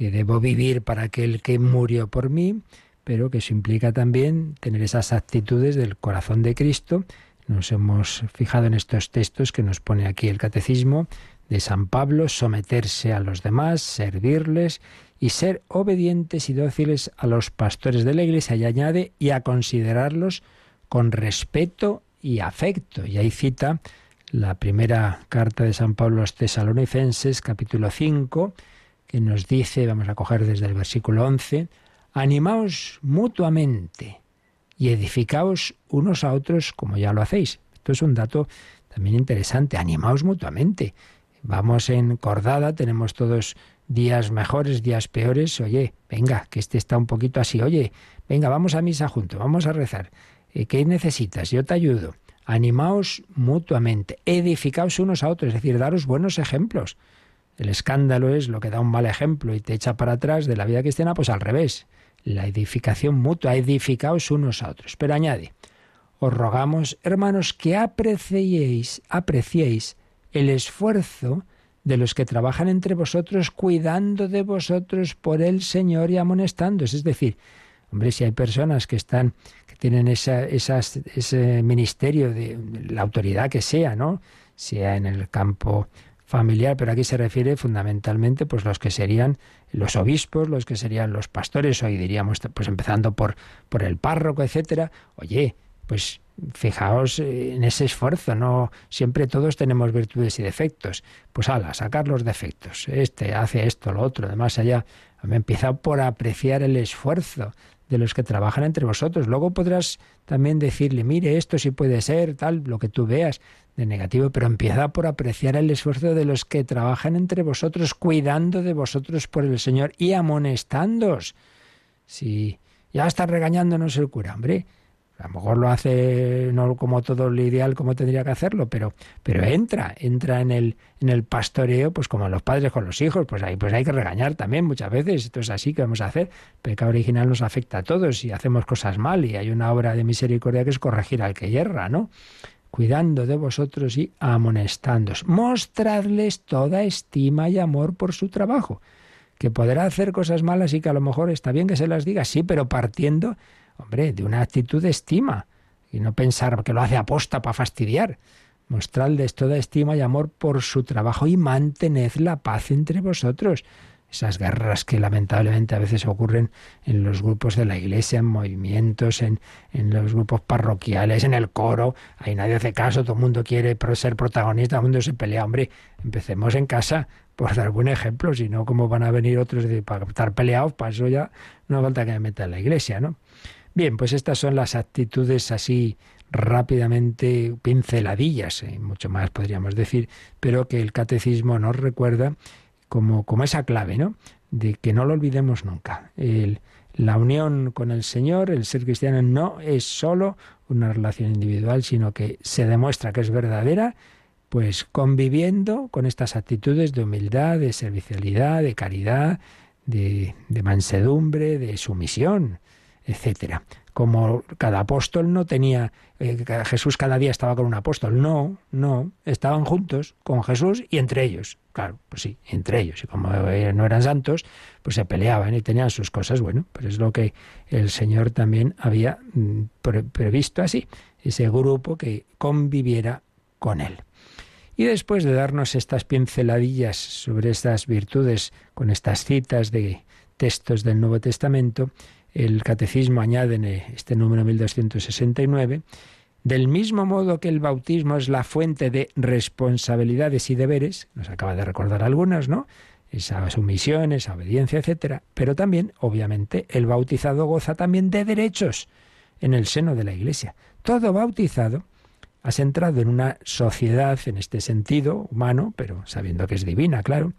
que debo vivir para aquel que murió por mí, pero que eso implica también tener esas actitudes del corazón de Cristo. Nos hemos fijado en estos textos que nos pone aquí el Catecismo de San Pablo, someterse a los demás, servirles y ser obedientes y dóciles a los pastores de la Iglesia, y añade, y a considerarlos con respeto y afecto. Y ahí cita la primera carta de San Pablo a los tesalonicenses, capítulo 5, que nos dice, vamos a coger desde el versículo 11, animaos mutuamente y edificaos unos a otros como ya lo hacéis. Esto es un dato también interesante, animaos mutuamente. Vamos en cordada, tenemos todos días mejores, días peores. Oye, venga, que este está un poquito así. Oye, venga, vamos a misa juntos, vamos a rezar. Eh, ¿Qué necesitas? Yo te ayudo. Animaos mutuamente, edificaos unos a otros, es decir, daros buenos ejemplos. El escándalo es lo que da un mal ejemplo y te echa para atrás de la vida cristiana, pues al revés. La edificación mutua, edificaos unos a otros. Pero añade, os rogamos, hermanos, que apreciéis, apreciéis el esfuerzo de los que trabajan entre vosotros, cuidando de vosotros por el Señor y amonestándoos. Es decir, hombre, si hay personas que están, que tienen esa, ese ministerio de la autoridad que sea, ¿no? Sea en el campo familiar, pero aquí se refiere fundamentalmente pues los que serían los obispos, los que serían los pastores, hoy diríamos pues empezando por por el párroco, etcétera. Oye, pues fijaos en ese esfuerzo, no siempre todos tenemos virtudes y defectos. Pues ala, sacar los defectos. Este hace esto, lo otro, además allá. Empieza por apreciar el esfuerzo de los que trabajan entre vosotros. Luego podrás también decirle, mire, esto sí puede ser, tal, lo que tú veas de negativo, pero empieza por apreciar el esfuerzo de los que trabajan entre vosotros, cuidando de vosotros por el Señor y amonestándoos. Si ya está regañándonos el cura, hombre, a lo mejor lo hace no como todo lo ideal como tendría que hacerlo, pero, pero entra, entra en el, en el pastoreo, pues como los padres con los hijos, pues ahí pues hay que regañar también muchas veces, esto es así que vamos a hacer. El pecado original nos afecta a todos y hacemos cosas mal y hay una obra de misericordia que es corregir al que yerra, ¿no? Cuidando de vosotros y amonestándoos. Mostradles toda estima y amor por su trabajo. Que podrá hacer cosas malas y que a lo mejor está bien que se las diga, sí, pero partiendo Hombre, de una actitud de estima y no pensar que lo hace aposta para fastidiar. Mostrarles toda estima y amor por su trabajo y mantened la paz entre vosotros. Esas guerras que lamentablemente a veces ocurren en los grupos de la iglesia, en movimientos, en, en los grupos parroquiales, en el coro. Ahí nadie hace caso, todo el mundo quiere ser protagonista, todo el mundo se pelea. Hombre, empecemos en casa por dar buen ejemplo, si no, ¿cómo van a venir otros de, para estar peleados? Para eso ya no falta que me meta en la iglesia, ¿no? Bien, pues estas son las actitudes así rápidamente pinceladillas, eh, mucho más podríamos decir, pero que el catecismo nos recuerda como, como esa clave, ¿no? De que no lo olvidemos nunca. la unión con el Señor, el ser cristiano, no es solo una relación individual, sino que se demuestra que es verdadera, pues conviviendo con estas actitudes de humildad, de servicialidad, de caridad, de, de mansedumbre, de sumisión etcétera. Como cada apóstol no tenía, eh, Jesús cada día estaba con un apóstol, no, no, estaban juntos con Jesús y entre ellos, claro, pues sí, entre ellos, y como eh, no eran santos, pues se peleaban y tenían sus cosas, bueno, pero es lo que el Señor también había mm, previsto así, ese grupo que conviviera con él. Y después de darnos estas pinceladillas sobre estas virtudes con estas citas de textos del Nuevo Testamento, el catecismo añade en este número 1269, del mismo modo que el bautismo es la fuente de responsabilidades y deberes, nos acaba de recordar algunas, ¿no? Esa sumisión, esa obediencia, etcétera, pero también, obviamente, el bautizado goza también de derechos en el seno de la Iglesia. Todo bautizado has entrado en una sociedad en este sentido humano, pero sabiendo que es divina, claro,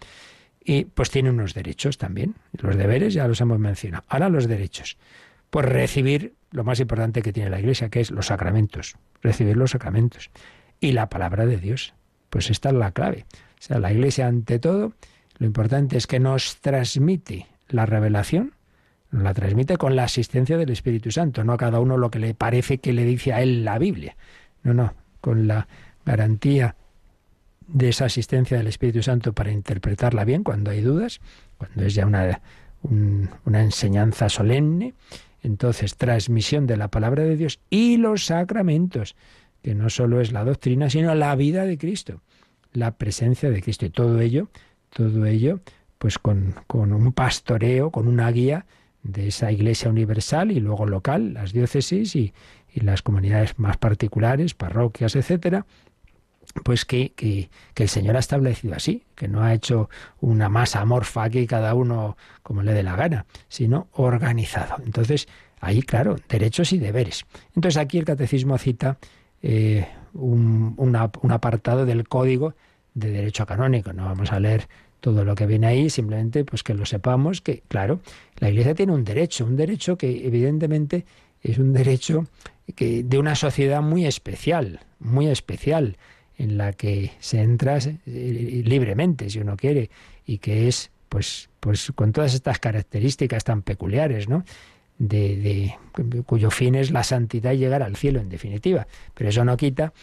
y pues tiene unos derechos también. Los deberes ya los hemos mencionado. Ahora los derechos. Pues recibir lo más importante que tiene la Iglesia, que es los sacramentos, recibir los sacramentos y la palabra de Dios. Pues esta es la clave. O sea, la Iglesia ante todo, lo importante es que nos transmite la revelación, nos la transmite con la asistencia del Espíritu Santo, no a cada uno lo que le parece que le dice a él la Biblia. No, no, con la garantía de esa asistencia del Espíritu Santo para interpretarla bien cuando hay dudas, cuando es ya una, una enseñanza solemne, entonces transmisión de la palabra de Dios y los sacramentos, que no solo es la doctrina, sino la vida de Cristo, la presencia de Cristo. Y todo ello, todo ello, pues con, con un pastoreo, con una guía de esa iglesia universal y luego local, las diócesis y, y las comunidades más particulares, parroquias, etcétera, pues que, que, el Señor ha establecido así, que no ha hecho una masa amorfa aquí cada uno como le dé la gana, sino organizado. Entonces, ahí, claro, derechos y deberes. Entonces, aquí el catecismo cita eh, un, un apartado del código de derecho canónico. No vamos a leer todo lo que viene ahí, simplemente pues que lo sepamos que, claro, la Iglesia tiene un derecho, un derecho que evidentemente es un derecho que, de una sociedad muy especial, muy especial en la que se entra eh, libremente, si uno quiere, y que es, pues, pues con todas estas características tan peculiares, ¿no? De, de, cuyo fin es la santidad y llegar al cielo, en definitiva. Pero eso no quita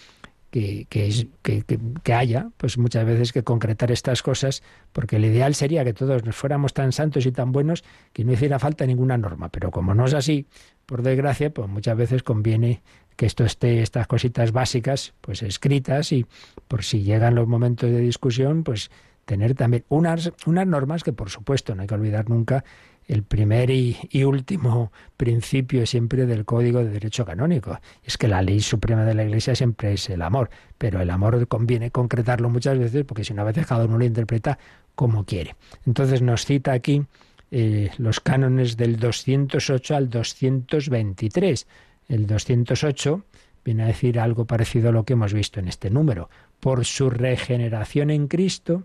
que, que, que, que, haya, pues muchas veces que concretar estas cosas, porque el ideal sería que todos nos fuéramos tan santos y tan buenos que no hiciera falta ninguna norma. Pero como no es así, por desgracia, pues muchas veces conviene que esto esté, estas cositas básicas, pues escritas y por si llegan los momentos de discusión, pues tener también unas, unas normas que por supuesto no hay que olvidar nunca el primer y, último principio siempre del Código de Derecho Canónico. Es que la ley suprema de la Iglesia siempre es el amor, pero el amor conviene concretarlo muchas veces porque si una vez cada uno lo interpreta como quiere. Entonces nos cita aquí eh, los cánones del 208 al 223 el 208 viene a decir algo parecido a lo que hemos visto en este número. Por su regeneración en Cristo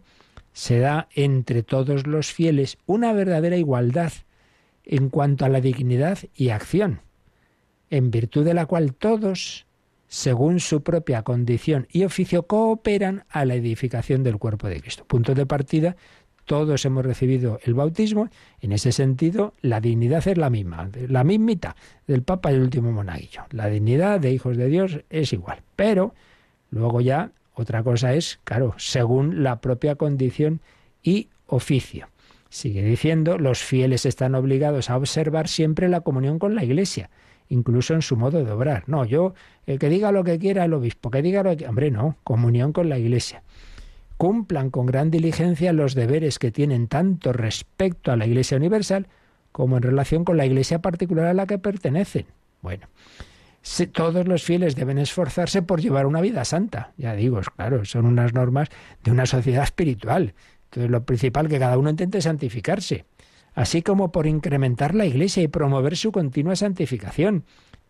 se da entre todos los fieles una verdadera igualdad en cuanto a la dignidad y acción, en virtud de la cual todos, según su propia condición y oficio, cooperan a la edificación del cuerpo de Cristo. Punto de partida todos hemos recibido el bautismo, en ese sentido la dignidad es la misma, la mismita del Papa y el último monaguillo. La dignidad de hijos de Dios es igual, pero luego ya otra cosa es, claro, según la propia condición y oficio. Sigue diciendo, los fieles están obligados a observar siempre la comunión con la Iglesia, incluso en su modo de obrar. No, yo, el que diga lo que quiera el obispo, que diga lo que... Hombre, no, comunión con la Iglesia cumplan con gran diligencia los deberes que tienen tanto respecto a la Iglesia Universal como en relación con la Iglesia particular a la que pertenecen. Bueno, todos los fieles deben esforzarse por llevar una vida santa. Ya digo, claro, son unas normas de una sociedad espiritual. Entonces lo principal que cada uno intente santificarse, así como por incrementar la Iglesia y promover su continua santificación.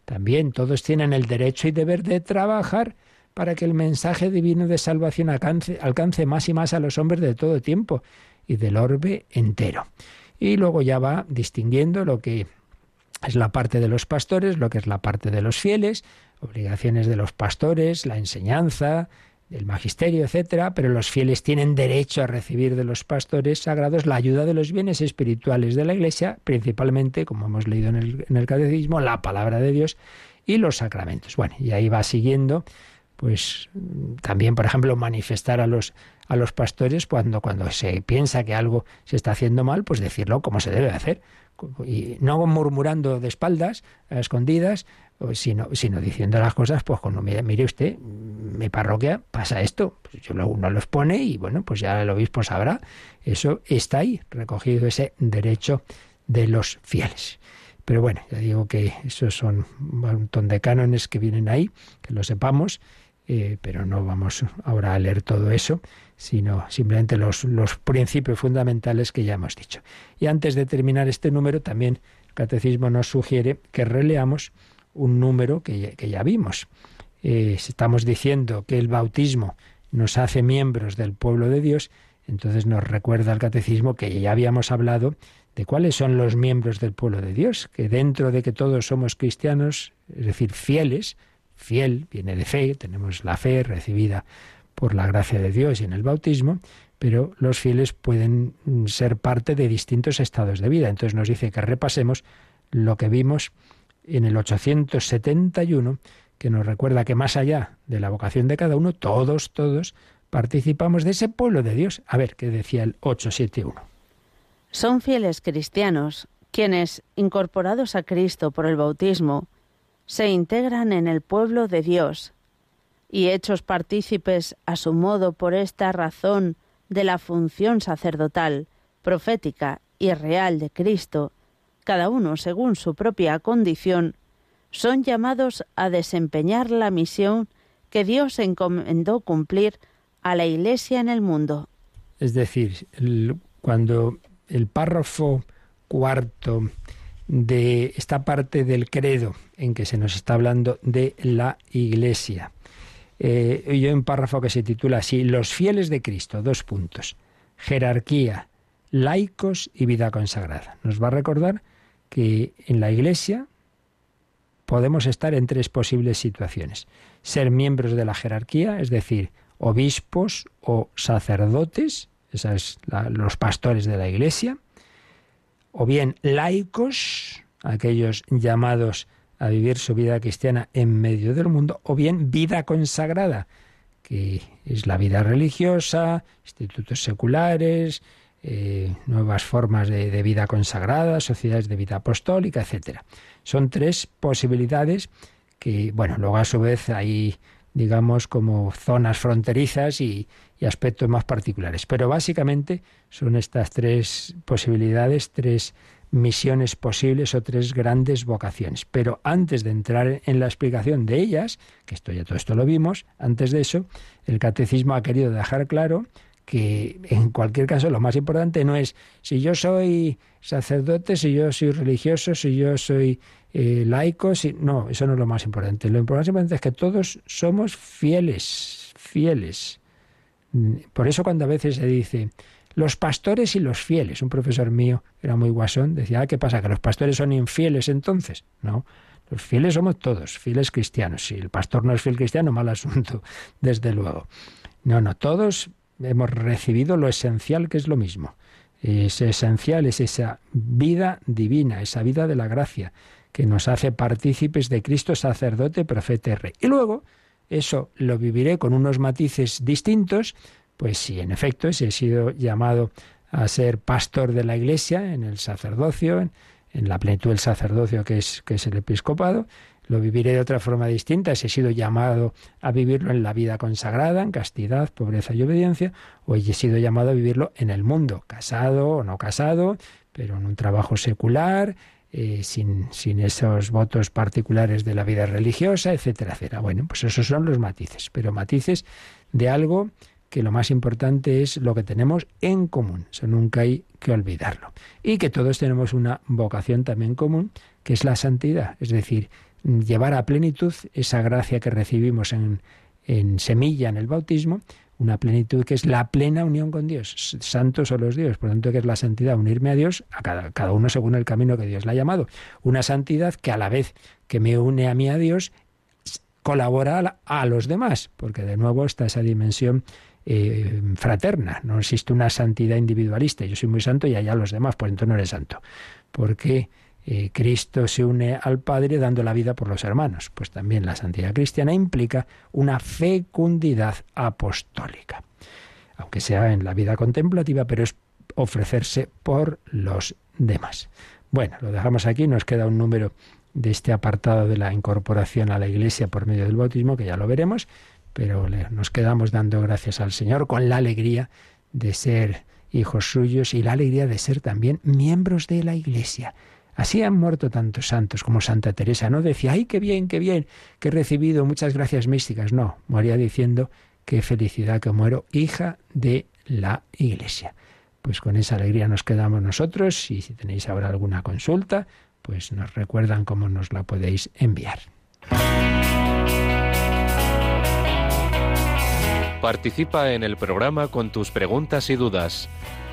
También todos tienen el derecho y deber de trabajar para que el mensaje divino de salvación alcance, más y más a los hombres de todo tiempo y del orbe entero. Y luego ya va distinguiendo lo que es la parte de los pastores, lo que es la parte de los fieles, obligaciones de los pastores, la enseñanza, el magisterio, etcétera, pero los fieles tienen derecho a recibir de los pastores sagrados la ayuda de los bienes espirituales de la Iglesia, principalmente, como hemos leído en el, en el catecismo, la palabra de Dios y los sacramentos. Bueno, y ahí va siguiendo pues también, por ejemplo, manifestar a los a los pastores cuando cuando se piensa que algo se está haciendo mal, pues decirlo como se debe hacer. Y no murmurando de espaldas, a escondidas, sino, sino diciendo las cosas, pues cuando mire, usted, mi parroquia pasa esto, pues yo lo, uno los pone y bueno, pues ya el obispo sabrá, eso está ahí, recogido ese derecho de los fieles. Pero bueno, ya digo que esos son un montón de cánones que vienen ahí, que lo sepamos, eh, pero no vamos ahora a leer todo eso, sino simplemente los, los principios fundamentales que ya hemos dicho. Y antes de terminar este número, también el Catecismo nos sugiere que releamos un número que, que ya vimos. Eh, estamos diciendo que el bautismo nos hace miembros del pueblo de Dios, entonces nos recuerda el Catecismo que ya habíamos hablado de cuáles son los miembros del pueblo de Dios, que dentro de que todos somos cristianos, es decir, fieles, fiel viene de fe, tenemos la fe recibida por la gracia de Dios y en el bautismo, pero los fieles pueden ser parte de distintos estados de vida. Entonces nos dice que repasemos lo que vimos en el 871, que nos recuerda que más allá de la vocación de cada uno, todos, todos participamos de ese pueblo de Dios. A ver, ¿qué decía el 871? Son fieles cristianos quienes, incorporados a Cristo por el bautismo, se integran en el pueblo de Dios y hechos partícipes a su modo por esta razón de la función sacerdotal, profética y real de Cristo, cada uno según su propia condición, son llamados a desempeñar la misión que Dios encomendó cumplir a la Iglesia en el mundo. Es decir, cuando el párrafo cuarto de esta parte del credo en que se nos está hablando de la Iglesia. Eh, yo hay un párrafo que se titula así, Los fieles de Cristo, dos puntos, jerarquía, laicos y vida consagrada. Nos va a recordar que en la Iglesia podemos estar en tres posibles situaciones. Ser miembros de la jerarquía, es decir, obispos o sacerdotes, esos son los pastores de la Iglesia, o bien laicos, aquellos llamados a vivir su vida cristiana en medio del mundo, o bien vida consagrada, que es la vida religiosa, institutos seculares, eh, nuevas formas de, de, vida consagrada, sociedades de vida apostólica, etc. Son tres posibilidades que, bueno, luego a su vez hay, digamos, como zonas fronterizas y, y aspectos más particulares. Pero básicamente son estas tres posibilidades, tres misiones posibles o tres grandes vocaciones. Pero antes de entrar en la explicación de ellas, que esto ya todo esto lo vimos, antes de eso, el catecismo ha querido dejar claro que en cualquier caso lo más importante no es si yo soy sacerdote, si yo soy religioso, si yo soy eh, laico, si no, eso no es lo más importante. Lo importante es que todos somos fieles, fieles. Por eso cuando a veces se dice los pastores y los fieles, un profesor mío era muy guasón, decía, ah, ¿qué pasa? ¿Que los pastores son infieles entonces? No, los fieles somos todos, fieles cristianos. Si el pastor no es fiel cristiano, mal asunto, desde luego. No, no, todos hemos recibido lo esencial que es lo mismo. Es esencial es esa vida divina, esa vida de la gracia, que nos hace partícipes de Cristo sacerdote, profeta y rey. Y luego, eso lo viviré con unos matices distintos, pues si en efecto, si he sido llamado a ser pastor de la Iglesia, en el sacerdocio, en, en la plenitud del sacerdocio que es, que es el episcopado, lo viviré de otra forma distinta si he sido llamado a vivirlo en la vida consagrada, en castidad, pobreza y obediencia, o he sido llamado a vivirlo en el mundo, casado o no casado, pero en un trabajo secular, eh, sin, sin esos votos particulares de la vida religiosa, etcétera, etcétera. Bueno, pues esos son los matices, pero matices de algo que lo más importante es lo que tenemos en común. Eso nunca hay que olvidarlo. Y que todos tenemos una vocación también común, que es la santidad. Es decir, llevar a plenitud esa gracia que recibimos en, en semilla en el bautismo, una plenitud que es la plena unión con Dios. Santos son los Dios, por lo tanto, que es la santidad, unirme a Dios, a cada, cada uno según el camino que Dios le ha llamado. Una santidad que a la vez que me une a mí a Dios, colabora a, los demás, porque de nuevo está esa dimensión eh, fraterna. No existe una santidad individualista. Yo soy muy santo y allá los demás, pues entonces no eres santo. Porque eh, Cristo se une al Padre dando la vida por los hermanos. Pues también la santidad cristiana implica una fecundidad apostólica, aunque sea en la vida contemplativa, pero es ofrecerse por los demás. Bueno, lo dejamos aquí, nos queda un número de este apartado de la incorporación a la Iglesia por medio del bautismo, que ya lo veremos, pero nos quedamos dando gracias al Señor con la alegría de ser hijos suyos y la alegría de ser también miembros de la Iglesia. Así han muerto tantos santos como Santa Teresa. No decía, ay, qué bien, qué bien, que he recibido muchas gracias místicas. No, moría diciendo, qué felicidad que muero, hija de la Iglesia. Pues con esa alegría nos quedamos nosotros y si tenéis ahora alguna consulta, pues nos recuerdan cómo nos la podéis enviar. Participa en el programa con tus preguntas y dudas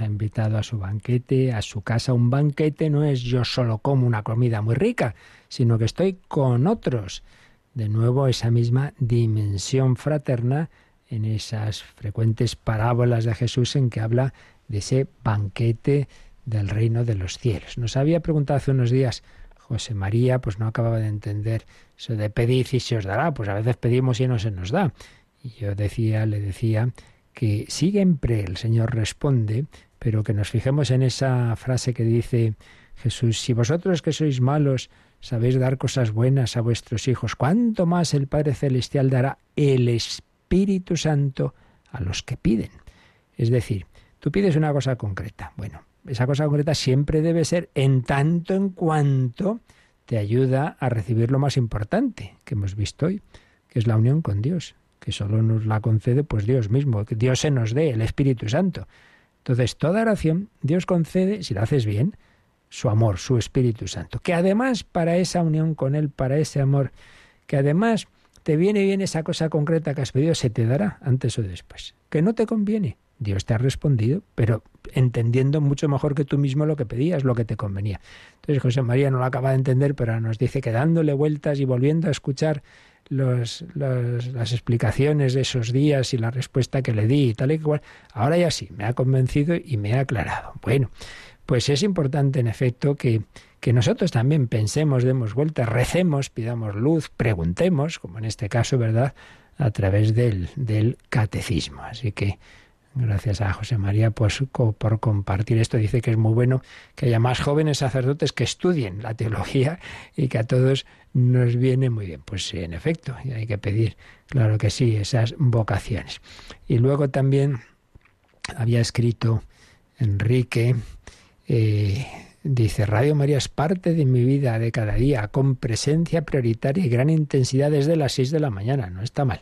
ha invitado a su banquete, a su casa. Un banquete no es yo solo como una comida muy rica, sino que estoy con otros. De nuevo, esa misma dimensión fraterna en esas frecuentes parábolas de Jesús en que habla de ese banquete del reino de los cielos. Nos había preguntado hace unos días José María, pues no acababa de entender eso de pedir y se os dará, pues a veces pedimos y no se nos da. Y yo decía, le decía que siempre el Señor responde, pero que nos fijemos en esa frase que dice Jesús, si vosotros que sois malos sabéis dar cosas buenas a vuestros hijos, ¿cuánto más el Padre Celestial dará el Espíritu Santo a los que piden? Es decir, tú pides una cosa concreta. Bueno, esa cosa concreta siempre debe ser en tanto en cuanto te ayuda a recibir lo más importante que hemos visto hoy, que es la unión con Dios que solo nos la concede pues Dios mismo, que Dios se nos dé, el Espíritu Santo. Entonces, toda oración Dios concede, si la haces bien, su amor, su Espíritu Santo, que además para esa unión con Él, para ese amor, que además te viene bien esa cosa concreta que has pedido, se te dará antes o después. Que no te conviene, Dios te ha respondido, pero entendiendo mucho mejor que tú mismo lo que pedías, lo que te convenía. Entonces José María no lo acaba de entender, pero nos dice que dándole vueltas y volviendo a escuchar los, las explicaciones de esos días y la respuesta que le di y tal y cual, ahora ya sí, me ha convencido y me ha aclarado. Bueno, pues es importante en efecto que, que nosotros también pensemos, demos vueltas, recemos, pidamos luz, preguntemos, como en este caso, ¿verdad?, a través del, del catecismo. Así que Gracias a José María pues, por compartir esto. Dice que es muy bueno que haya más jóvenes sacerdotes que estudien la teología y que a todos nos viene muy bien. Pues sí, en efecto, y hay que pedir, claro que sí, esas vocaciones. Y luego también había escrito Enrique, eh, dice, Radio María es parte de mi vida de cada día, con presencia prioritaria y gran intensidad desde las seis de la mañana, no está mal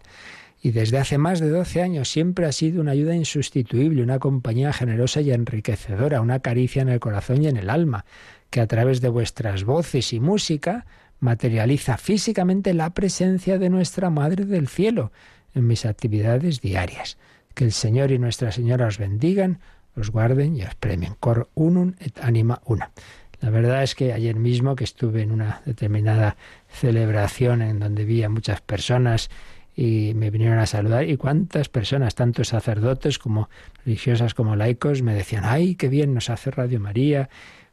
y desde hace más de 12 años siempre ha sido una ayuda insustituible, una compañía generosa y enriquecedora, una caricia en el corazón y en el alma, que a través de vuestras voces y música materializa físicamente la presencia de nuestra Madre del Cielo en mis actividades diarias. Que el Señor y Nuestra Señora os bendigan, os guarden y os premien. Cor unum et anima una. La verdad es que ayer mismo que estuve en una determinada celebración en donde vi a muchas personas y me vinieron a saludar. Y cuántas personas, tanto sacerdotes como religiosas como laicos, me decían, ay, qué bien nos hace Radio María.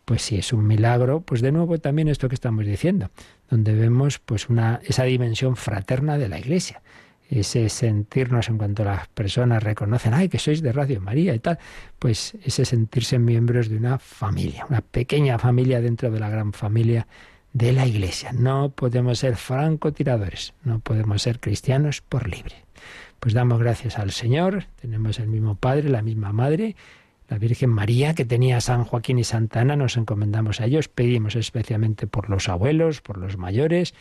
Pues sí, es un milagro, pues de nuevo también esto que estamos diciendo, donde vemos pues una, esa dimensión fraterna de la Iglesia. Ese sentirnos en cuanto las personas reconocen, ay, que sois de Radio María y tal, pues ese sentirse miembros de una familia, una pequeña familia dentro de la gran familia de la Iglesia. No podemos ser francotiradores, no podemos ser cristianos por libre. Pues damos gracias al Señor, tenemos el mismo Padre, la misma Madre, la Virgen María que tenía San Joaquín y Santa Ana, nos encomendamos a ellos, pedimos especialmente por los abuelos, por los mayores,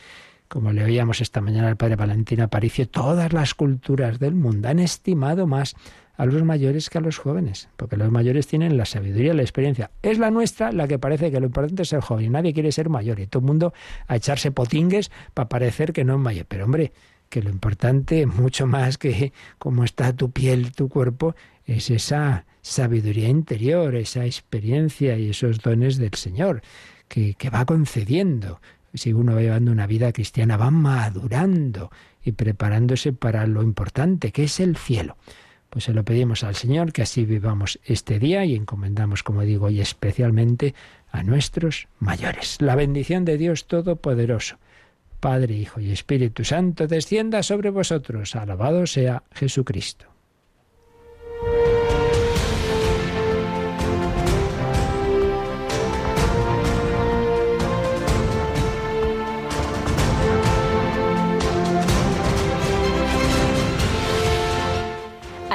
como le oíamos esta mañana al padre Valentín Aparicio, todas las culturas del mundo han estimado más a los mayores que a los jóvenes, porque los mayores tienen la sabiduría, la experiencia. Es la nuestra la que parece que lo importante es ser joven. Nadie quiere ser mayor y todo el mundo a echarse potingues para parecer que no es mayor. Pero hombre, que lo importante, mucho más que cómo está tu piel, tu cuerpo, es esa sabiduría interior, esa experiencia y esos dones del Señor que, que va concediendo. Si uno va llevando una vida cristiana, va madurando y preparándose para lo importante, que es el cielo. Pues se lo pedimos al Señor que así vivamos este día y encomendamos, como digo, y especialmente a nuestros mayores. La bendición de Dios Todopoderoso, Padre, Hijo y Espíritu Santo, descienda sobre vosotros. Alabado sea Jesucristo.